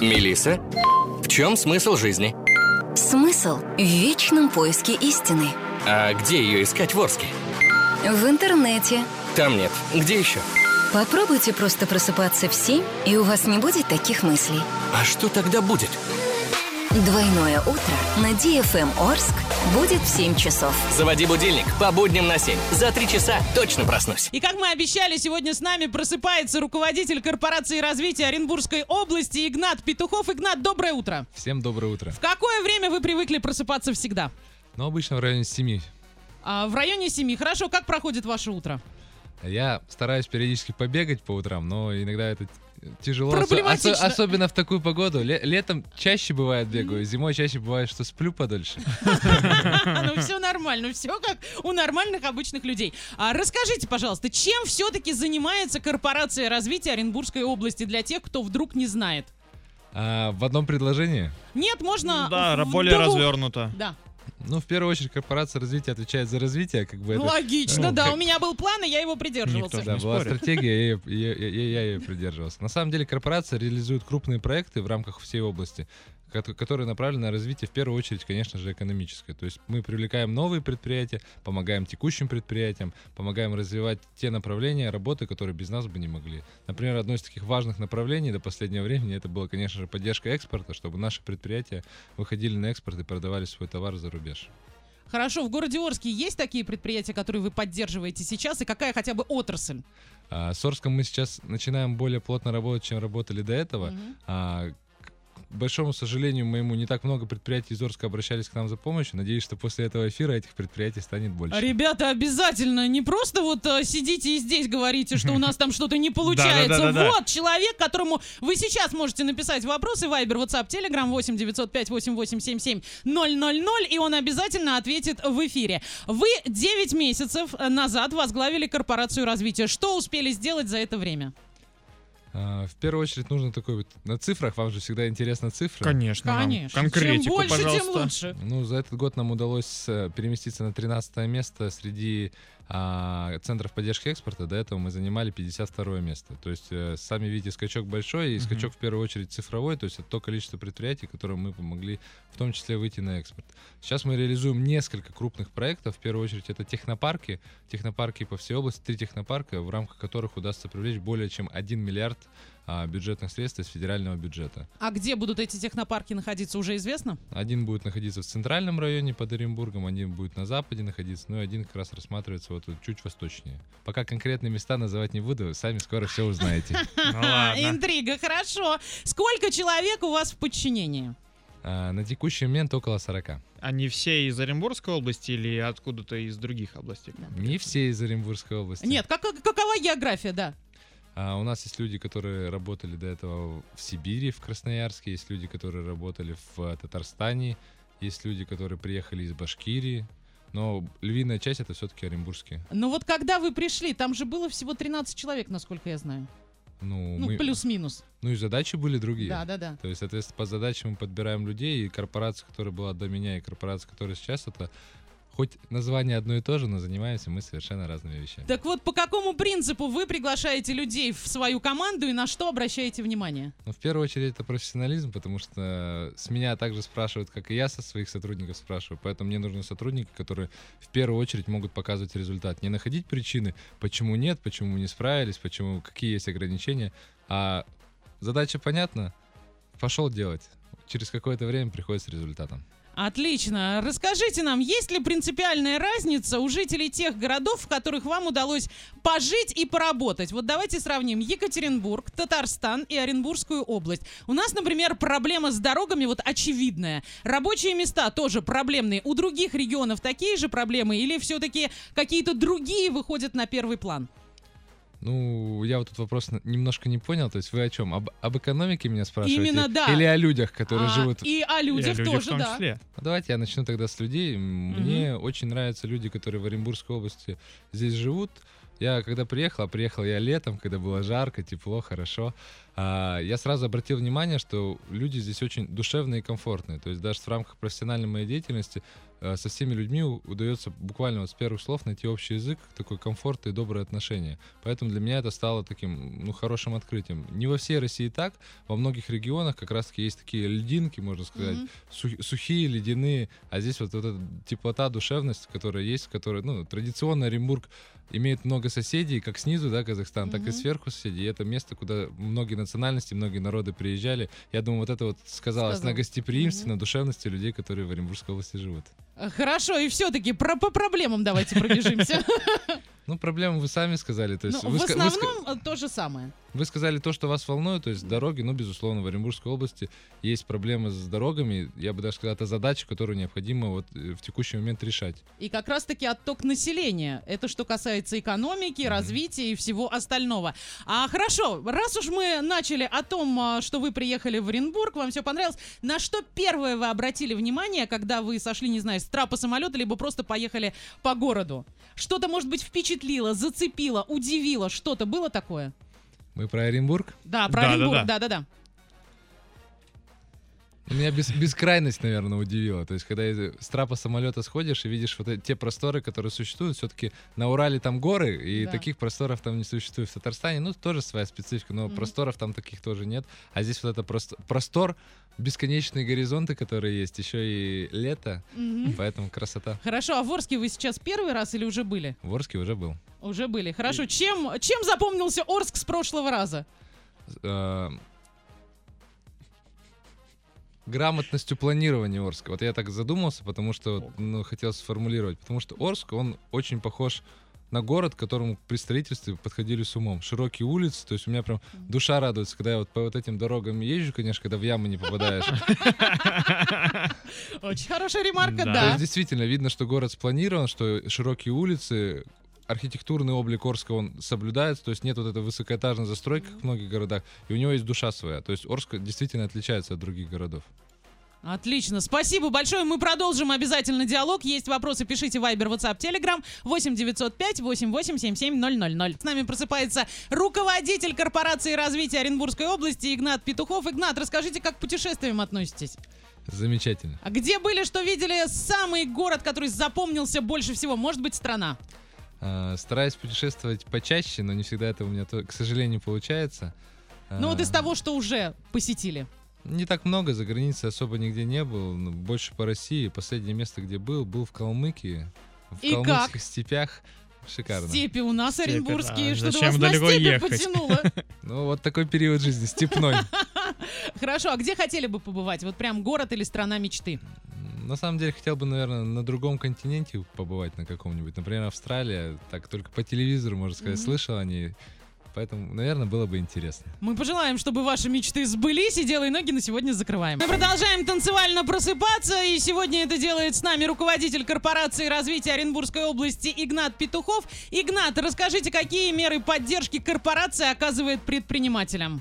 Мелиса, в чем смысл жизни? Смысл в вечном поиске истины. А где ее искать в Орске? В интернете. Там нет. Где еще? Попробуйте просто просыпаться в 7, и у вас не будет таких мыслей. А что тогда будет? Двойное утро на DFM Орск будет в 7 часов. Заводи будильник по будням на 7. За три часа точно проснусь. И как мы обещали, сегодня с нами просыпается руководитель корпорации развития Оренбургской области Игнат Петухов. Игнат, доброе утро. Всем доброе утро. В какое время вы привыкли просыпаться всегда? Ну, обычно в районе 7. А, в районе 7. Хорошо, как проходит ваше утро? Я стараюсь периодически побегать по утрам, но иногда это тяжело. Проблематично. Осо- особенно в такую погоду. Ле- летом чаще бывает бегаю, зимой чаще бывает, что сплю подольше. Ну все нормально, все как у нормальных обычных людей. А расскажите, пожалуйста, чем все-таки занимается корпорация развития Оренбургской области для тех, кто вдруг не знает? А, в одном предложении? Нет, можно... Да, в более двух. развернуто. Да. Ну, в первую очередь, корпорация развития отвечает за развитие, как бы это... Логично, ну, да. как- У меня был план, и я его придерживался. Никто Да, не была спорит. стратегия, и я, я- я- я ее придерживался. На самом деле корпорация реализует крупные проекты в рамках всей области, которые направлены на развитие, в первую очередь, конечно же, экономическое. То есть мы привлекаем новые предприятия, помогаем текущим предприятиям, помогаем развивать те направления работы, которые без нас бы не могли. Например, одно из таких важных направлений до последнего времени это было, конечно же, поддержка экспорта, чтобы наши предприятия выходили на экспорт и продавали свой товар за рубеж. Хорошо, в городе Орске есть такие предприятия, которые вы поддерживаете сейчас, и какая хотя бы отрасль? А, С Орском мы сейчас начинаем более плотно работать, чем работали до этого. Мгм. А, большому сожалению моему, не так много предприятий из Орска обращались к нам за помощью. Надеюсь, что после этого эфира этих предприятий станет больше. Ребята, обязательно не просто вот э, сидите и здесь говорите, что у нас там что-то не получается. Вот человек, которому вы сейчас можете написать вопросы, Вайбер, WhatsApp, Telegram 8 905 8877 000, и он обязательно ответит в эфире. Вы 9 месяцев назад возглавили корпорацию развития. Что успели сделать за это время? А, в первую очередь нужно такой вот на цифрах. Вам же всегда интересно цифры. Конечно. Конечно. Конкретику, Чем больше, пожалуйста. тем лучше. Ну, за этот год нам удалось э, переместиться на 13 место среди а, центров поддержки экспорта. До этого мы занимали 52 место. То есть, э, сами видите, скачок большой, и Мгм. скачок в первую очередь цифровой, то есть это то количество предприятий, которым мы помогли в том числе выйти на экспорт. Сейчас мы реализуем несколько крупных проектов. В первую очередь это технопарки. Технопарки по всей области, три технопарка, в рамках которых удастся привлечь более чем 1 миллиард бюджетных средств из федерального бюджета. А где будут эти технопарки находиться, уже известно? Один будет находиться в центральном районе под Оренбургом, один будет на западе находиться, ну и один как раз рассматривается вот тут чуть восточнее. Пока конкретные места называть не буду, сами скоро все узнаете. Ну. Интрига, хорошо. Сколько человек у вас в подчинении? А, На текущий момент около 40. Они все из Оренбургской области или откуда-то из других областей? Не все из Оренбургской области. Нет, как, как- какова география, да? А, У нас есть люди, которые работали до этого в Сибири, в Красноярске, есть люди, которые работали в э, Татарстане, есть люди, которые приехали из Башкирии. Но львиная часть это все-таки оренбургские. Но вот когда вы пришли, там же было всего 13 человек, насколько я знаю. Ну, Ну, мы- плюс-минус. ну и задачи были другие. Да, да, да. То есть, соответственно, по задачам мы подбираем людей, и корпорация, которая была до меня, и корпорация, которая сейчас, это хоть название одно и то же, но занимаемся мы совершенно разными вещами. Так вот, по какому принципу вы приглашаете людей в свою команду и на что обращаете внимание? Ну, в первую очередь, это профессионализм, потому что с меня также спрашивают, как и я со своих сотрудников спрашиваю. Поэтому мне нужны сотрудники, которые в первую очередь могут показывать результат. Не находить причины, почему нет, почему не справились, почему, какие есть ограничения. А задача понятна, пошел делать. Через какое-то время приходит с результатом. Отлично. Расскажите нам, есть ли принципиальная разница у жителей тех городов, в которых вам удалось пожить и поработать? Вот давайте сравним Екатеринбург, Татарстан и Оренбургскую область. У нас, например, проблема с дорогами вот очевидная. Рабочие места тоже проблемные. У других регионов такие же проблемы или все-таки какие-то другие выходят на первый план? Ну, я вот тут вопрос немножко не понял. То есть вы о чем? Об, об экономике меня спрашиваете? Именно, да. Или о людях, которые А, живут... И о И о людях людях тоже, в том да. числе. Ну, Давайте я начну тогда с людей. Мне очень нравятся люди, которые в Оренбургской области здесь живут. Я когда приехал, а приехал я летом, когда было жарко, тепло, хорошо. А, я сразу обратил внимание, что люди здесь очень душевные и комфортные. То есть даже в рамках профессиональной моей деятельности со всеми людьми удается буквально вот с первых слов найти общий язык, такой комфорт и добрые отношения. Поэтому для меня это стало таким ну, хорошим открытием. Не во всей России так, во многих регионах как раз-таки есть такие льдинки, можно сказать, Мгм. су- сухие, ледяные, а здесь вот, вот эта теплота, душевность, которая есть, которая, ну, традиционно Оренбург имеет много соседей, как снизу, да, Казахстан, так и сверху соседей. И это место, куда многие национальности, многие народы приезжали. Я думаю, вот это вот сказалось Сказал. на гостеприимстве, Мгм. на душевности людей, которые в Оренбургской области живут. Хорошо, и все-таки про, по проблемам давайте пробежимся. Ну, проблему вы сами сказали. То есть Ну, вы, в ска- вы основном э, то же самое. Вы сказали то, что вас волнует, то есть дороги, ну, безусловно, в Оренбургской области есть проблемы с дорогами. Я бы даже сказал, это задача, которую необходимо вот э, в текущий момент решать. И как раз-таки отток населения. Это что касается экономики, развития и всего остального. А хорошо, раз уж мы начали о том, а, что вы приехали в Оренбург, вам все понравилось, на что первое вы обратили внимание, когда вы сошли, не знаю, с трапа самолета, либо просто поехали по городу? Что-то, может быть, впечатлило, зацепило, удивило, что-то было такое? Мы про Оренбург? Да, про Да, да, Оренбург, да. да-да-да. Меня бес- бескрайность, наверное, удивила. То есть, когда с трапа самолета сходишь и видишь вот те просторы, которые существуют, все-таки на Урале там горы, и Да. таких просторов там не существует. В Татарстане, ну, тоже своя специфика, но Мгм. просторов там таких тоже нет. А здесь вот это просто простор, бесконечные горизонты, которые есть, еще и лето, Мгм. поэтому красота. Хорошо, а в Орске вы сейчас первый раз или уже были? В Орске уже был. Уже были. Хорошо, чем, чем запомнился Орск с прошлого раза? Грамотностью планирования Орска. Вот я так задумался, потому что ну, хотел сформулировать. Потому что Орск, он очень похож на город, к которому при строительстве подходили с умом. Широкие улицы, то есть у меня прям душа радуется, когда я вот по вот этим дорогам езжу, конечно, когда в ямы не попадаешь. Очень хорошая ремарка, Да. Действительно видно, что город спланирован, что широкие улицы, архитектурный облик Орска, он соблюдается, то есть нет вот этой высокоэтажной застройки, как в многих городах, и у него есть душа своя. То есть Орск действительно отличается от других городов. Отлично, спасибо большое. Мы продолжим обязательно диалог. Есть вопросы, пишите Viber, WhatsApp, Telegram 8 905 88 77 000. С нами просыпается руководитель корпорации развития Оренбургской области Игнат Петухов. Игнат, расскажите, как к путешествиям относитесь? Замечательно. А где были, что видели? Самый город, который запомнился больше всего? Может быть, страна? А, Стараюсь путешествовать почаще, но не всегда это у меня, к сожалению, получается. Ну вот из А, того, что уже посетили. Не так много, за границей особо нигде не был, но больше по России. Последнее место, где был, был в Калмыкии. В И калмыцких как? степях. Шикарно. Степи у нас Степи, оренбургские. да. Что-то Зачем вас на далеко степи ехать? потянуло. Ну, вот такой период жизни, степной. Хорошо, а где хотели бы побывать? Вот прям город или страна мечты? На самом деле, хотел бы, наверное, на другом континенте побывать на каком-нибудь. Например, Австралия. Так только по телевизору, можно сказать, Мгм. слышал о ней. Поэтому, наверное, было бы интересно. Мы пожелаем, чтобы ваши мечты сбылись, и делай ноги на сегодня закрываем. Мы продолжаем танцевально просыпаться, и сегодня это делает с нами руководитель корпорации развития Оренбургской области Игнат Петухов. Игнат, расскажите, какие меры поддержки корпорация оказывает предпринимателям?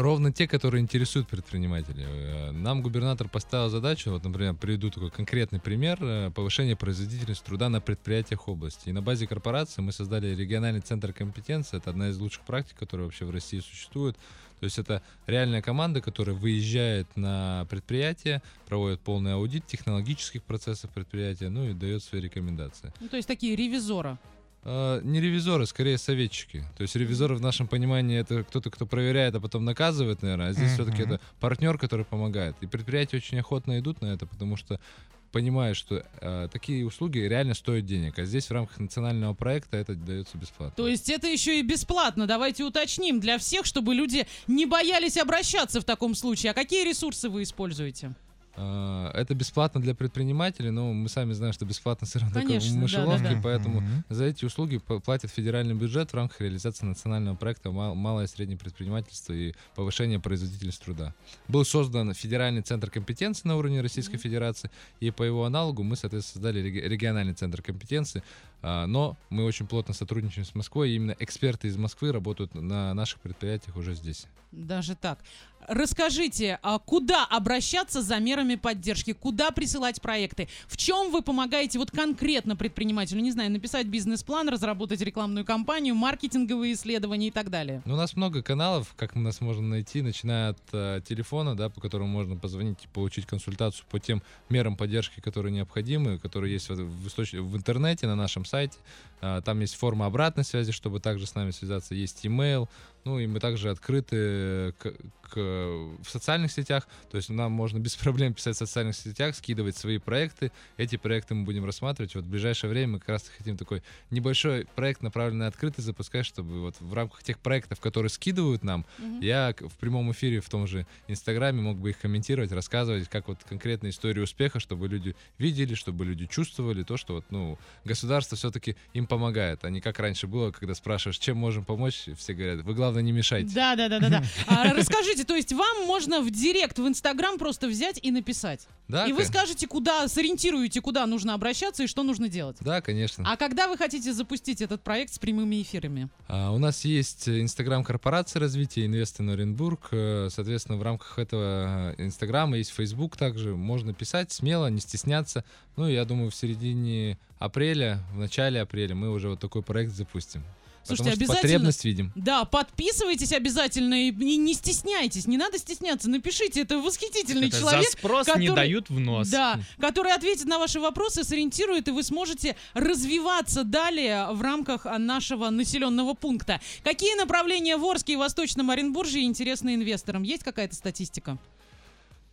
Ровно те, которые интересуют предпринимателей. Э, Нам губернатор поставил задачу, вот, например, приведу такой конкретный пример, э, повышение производительности труда на предприятиях области. И на базе корпорации мы создали региональный центр компетенции. Это одна из лучших практик, которая вообще в России существует. То есть это реальная команда, которая выезжает на предприятие, проводит полный аудит технологических процессов предприятия, ну и дает свои рекомендации. Ну, то есть такие ревизора. Э, Не ревизоры, скорее советчики. То есть ревизоры в нашем понимании это кто-то, кто проверяет, а потом наказывает, наверное. А здесь все-таки Мгм. это партнер, который помогает. И предприятия очень охотно идут на это, потому что понимают, что э, такие услуги реально стоят денег. А здесь в рамках национального проекта это дается бесплатно. То есть это еще и бесплатно. Давайте уточним для всех, чтобы люди не боялись обращаться в таком случае. А какие ресурсы вы используете? Э, это бесплатно для предпринимателей, но мы сами знаем, что бесплатно все равно Конечно, в да, мышеловке, да, да. поэтому Мгм. за эти услуги платит федеральный бюджет в рамках реализации национального проекта «Мал- «Малое и среднее предпринимательство» и повышение производительности труда. Был создан федеральный центр компетенции на уровне Российской Федерации, и по его аналогу мы, соответственно, создали реги- региональный центр компетенции. А, Но мы очень плотно сотрудничаем с Москвой, и именно эксперты из Москвы работают на наших предприятиях уже здесь. Даже так. Расскажите, а куда обращаться за мерами поддержки? Куда присылать проекты? В чем вы помогаете вот конкретно предпринимателю? Не знаю, написать бизнес-план, разработать рекламную кампанию, маркетинговые исследования и так далее. Ну, у нас много каналов, как нас можно найти, начиная от э, телефона, да, по которому можно позвонить и получить консультацию по тем мерам поддержки, которые необходимы, которые есть в, в, в интернете, на нашем сайте. А, там есть форма обратной связи, чтобы также с нами связаться, есть email, ну и мы также открыты к, к- в социальных сетях, то есть нам можно без проблем писать в социальных сетях, скидывать свои проекты, эти проекты мы будем рассматривать. Вот в ближайшее время мы как раз хотим такой небольшой проект, направленный на открытый, запускать, чтобы вот в рамках тех проектов, которые скидывают нам, я к- в прямом эфире в том же Инстаграме мог бы их комментировать, рассказывать, как вот конкретная история успеха, чтобы люди видели, чтобы люди чувствовали то, что вот, ну, государство все-таки им помогает, а не как раньше было, когда спрашиваешь, чем можем помочь, все говорят, вы главное не мешайте. Да, да, да, да, да. А, расскажите, то есть вам можно в директ в Инстаграм просто взять и написать? Да, и вы ка- скажете, куда, сориентируете, куда нужно обращаться и что нужно делать? Да, конечно. А когда вы хотите запустить этот проект с прямыми эфирами? А, у нас есть Инстаграм корпорации развития Инвест Оренбург. Э, Соответственно, в рамках этого э, Инстаграма есть Фейсбук также. Можно писать смело, не стесняться. Ну, я думаю, в середине апреля, в начале апреля мы уже вот такой проект запустим. Слушайте, Потому обязательно- потребность видим. Да, подписывайтесь обязательно и, и не стесняйтесь, не надо стесняться, напишите, это восхитительный Это человек. за спрос не который- дают в нос. Да, который ответит на ваши вопросы, сориентирует, и вы сможете развиваться далее в рамках нашего населенного пункта. Какие направления в Орске и Восточном Оренбурге интересны инвесторам? Есть какая-то статистика?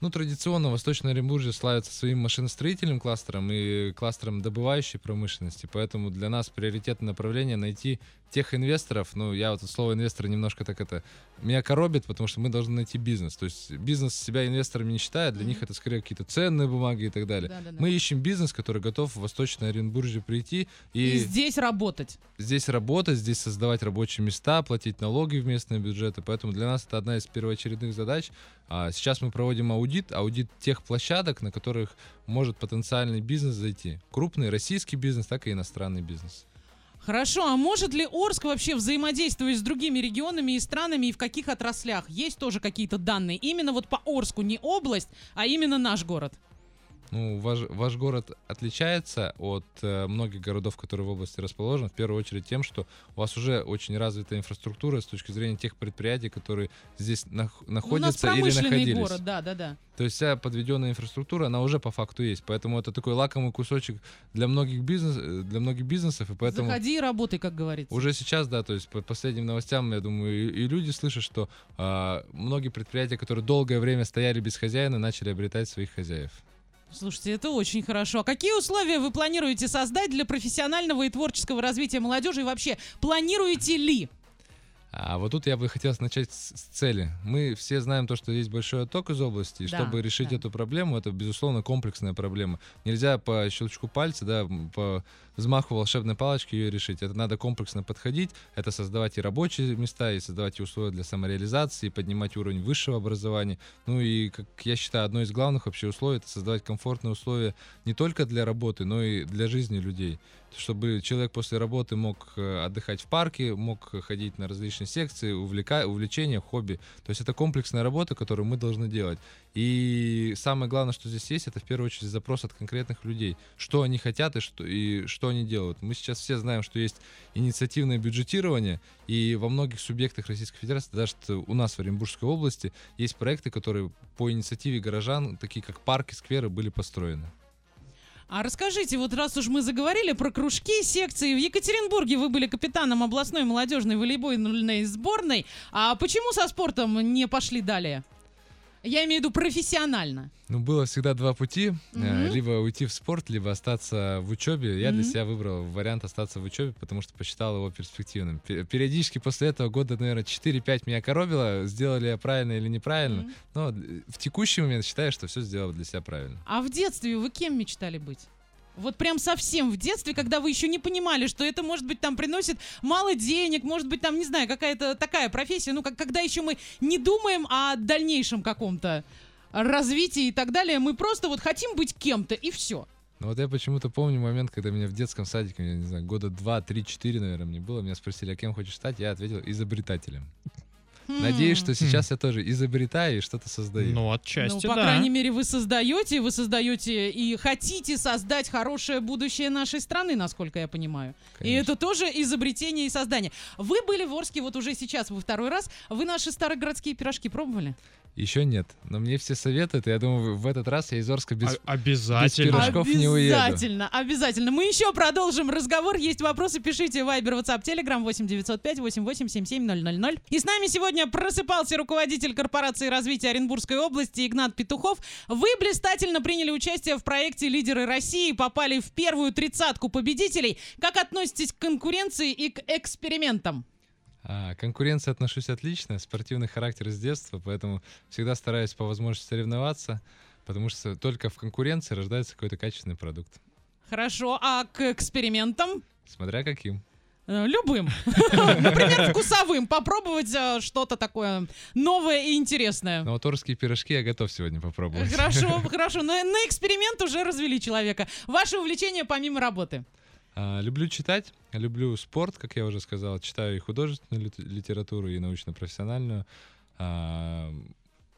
Ну, традиционно Восточное Оренбуржье славится своим машиностроительным кластером и кластером добывающей промышленности, поэтому для нас приоритетное направление найти тех инвесторов, ну, я вот слово инвестор немножко так это, меня коробит, потому что мы должны найти бизнес, то есть бизнес себя инвесторами не считает, для них это скорее какие-то ценные бумаги и так далее. Да-да-да. Мы ищем бизнес, который готов в Восточное Оренбуржье прийти И, и, здесь работать. здесь работать, здесь создавать рабочие места, платить налоги в местные бюджеты. Поэтому для нас это одна из первоочередных задач. А сейчас мы проводим аудит, аудит тех площадок, на которых может потенциальный бизнес зайти. Крупный российский бизнес, так и иностранный бизнес. Хорошо, а может ли Орск вообще взаимодействовать с другими регионами и странами и в каких отраслях? Есть тоже какие-то данные? Именно вот по Орску, не область, а именно наш город. Ну, ваш, ваш город отличается от э, многих городов, которые в области расположены, в первую очередь тем, что у вас уже очень развитая инфраструктура с точки зрения тех предприятий, которые здесь нах- У нас находятся или находились. город, да, да, да. То есть вся подведенная инфраструктура, она уже по факту есть. Поэтому это такой лакомый кусочек для многих, бизнес, э, для многих бизнесов. И поэтому Заходи и работай, как говорится. уже сейчас, да, то есть по последним новостям, я думаю, и, и люди слышат, что а, многие предприятия, которые долгое время стояли без хозяина, начали обретать своих хозяев. Слушайте, это очень хорошо. А какие условия вы планируете создать для профессионального и творческого развития молодежи? И вообще, планируете ли? А вот тут я бы хотел начать с, с цели. Мы все знаем то, что есть большой отток из области, и Да, чтобы решить да. эту проблему, это, безусловно, комплексная проблема. Нельзя по щелчку пальца, да, по взмаху волшебной палочки ее решить. Это надо комплексно подходить, это создавать и рабочие места, и создавать и условия для самореализации, и поднимать уровень высшего образования. Ну и, как я считаю, одно из главных вообще условий — это создавать комфортные условия не только для работы, но и для жизни людей чтобы человек после работы мог э, отдыхать в парке, мог ходить на различные секции, увлека... увлечения, хобби. То есть это комплексная работа, которую мы должны делать. И самое главное, что здесь есть, это в первую очередь запрос от конкретных людей. Что они хотят и что, и что они делают. Мы сейчас все знаем, что есть инициативное бюджетирование, и во многих субъектах Российской Федерации, даже у нас в Оренбургской области, есть проекты, которые по инициативе горожан, такие как парки, скверы, были построены. А расскажите, вот раз уж мы заговорили про кружки, секции, в Екатеринбурге вы были капитаном областной молодежной волейбольной сборной, а почему со спортом не пошли далее? Я имею в виду профессионально. Ну, было всегда два пути. Мгм. Либо уйти в спорт, либо остаться в учебе. Я для Мгм. себя выбрал вариант остаться в учебе, потому что посчитал его перспективным. Пе- Периодически после этого года, наверное, 4-5 меня коробило, сделали я правильно или неправильно. Мгм. Но э, в текущий момент считаю, что все сделал для себя правильно. А в детстве вы кем мечтали быть? Вот прям совсем в детстве, когда вы еще не понимали, что это, может быть, там приносит мало денег, может быть, там, не знаю, какая-то такая профессия, ну, как, когда еще мы не думаем о дальнейшем каком-то развитии и так далее, мы просто вот хотим быть кем-то, и все. Ну вот я почему-то помню момент, когда меня в детском садике, я не знаю, года 2, 3, 4, наверное, мне было, меня спросили, а кем хочешь стать? Я ответил, изобретателем. Надеюсь, что сейчас я тоже изобретаю и что-то создаю. Ну, Ну, отчасти, по да. крайней мере, вы создаете, вы создаете и хотите создать хорошее будущее нашей страны, насколько я понимаю. И Конечно. это тоже изобретение и создание. Вы были в Орске вот уже сейчас, вы второй раз. Вы наши старогородские пирожки пробовали? Еще нет, но мне все советуют, и я думаю, в этот раз я из Орска без... А- обязательно. без пирожков не уеду. Обязательно, обязательно. Мы еще продолжим разговор. Есть вопросы, пишите в Viber, WhatsApp, Telegram 8905 8877 000. И с нами сегодня просыпался руководитель корпорации развития Оренбургской области Игнат Петухов. Вы блистательно приняли участие в проекте «Лидеры России», попали в первую тридцатку победителей. Как относитесь к конкуренции и к экспериментам? А, к конкуренции отношусь отлично, спортивный характер с детства, поэтому всегда стараюсь по возможности соревноваться, потому что только в конкуренции рождается какой-то качественный продукт. Хорошо, а к экспериментам? Смотря каким. Э, Любым. Например, вкусовым. Попробовать э, что-то такое новое и интересное. Но вот орские пирожки я готов сегодня попробовать. Хорошо, хорошо. Но на эксперимент уже развели человека. Ваше увлечение помимо работы. А, люблю читать, люблю спорт, как я уже сказал, читаю и художественную лит- литературу, и научно-профессиональную. А,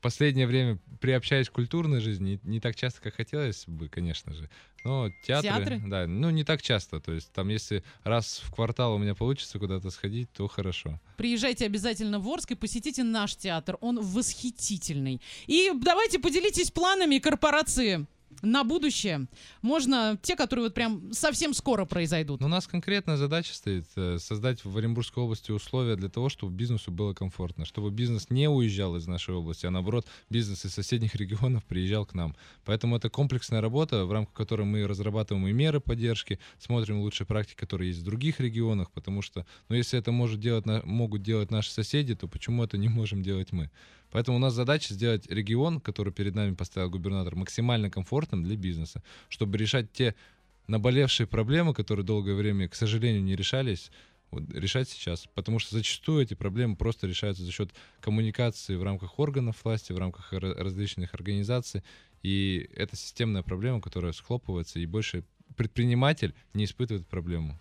последнее время приобщаюсь к культурной жизни, не, не так часто, как хотелось бы, конечно же. Но театры, Театры? да, ну не так часто. То есть там, если раз в квартал у меня получится куда-то сходить, то хорошо. Приезжайте обязательно в Орск и посетите наш театр. Он восхитительный. И давайте поделитесь планами корпорации на будущее. Можно те, которые вот прям совсем скоро произойдут. У нас конкретная задача стоит э, создать в Оренбургской области условия для того, чтобы бизнесу было комфортно, чтобы бизнес не уезжал из нашей области, а наоборот, бизнес из соседних регионов приезжал к нам. Поэтому это комплексная работа, в рамках которой мы разрабатываем и меры поддержки, смотрим лучшие практики, которые есть в других регионах, потому что, ну, если это может делать, могут делать наши соседи, то почему это не можем делать мы? Поэтому у нас задача сделать регион, который перед нами поставил губернатор, максимально комфортным для бизнеса, чтобы решать те наболевшие проблемы, которые долгое время, к сожалению, не решались, вот, решать сейчас. Потому что зачастую эти проблемы просто решаются за счет коммуникации в рамках органов власти, в рамках ра- различных организаций. И это системная проблема, которая схлопывается, и больше предприниматель не испытывает проблему.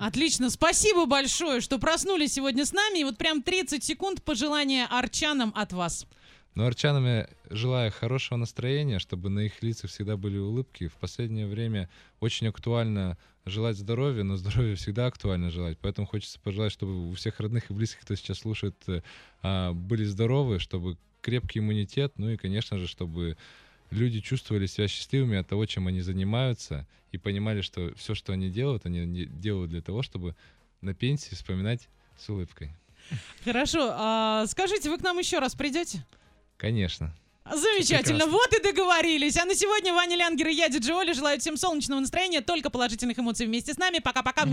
Отлично, спасибо большое, что проснулись сегодня с нами. И вот прям 30 секунд пожелания арчанам от вас. Но арчанам я желаю хорошего настроения, чтобы на их лицах всегда были улыбки. В последнее время очень актуально желать здоровья, но здоровье всегда актуально желать. Поэтому хочется пожелать, чтобы у всех родных и близких, кто сейчас слушает, э, а, были здоровы, чтобы крепкий иммунитет, ну и, конечно же, чтобы люди чувствовали себя счастливыми от того, чем они занимаются, и понимали, что все, что они делают, они делают для того, чтобы на пенсии вспоминать с улыбкой. Хорошо, а скажите, вы к нам еще раз придете? Конечно. Замечательно, прекрасно. вот и договорились. А на сегодня Ваня Лянгер и я, Диджи Оля, желаю всем солнечного настроения, только положительных эмоций вместе с нами. Пока-пока.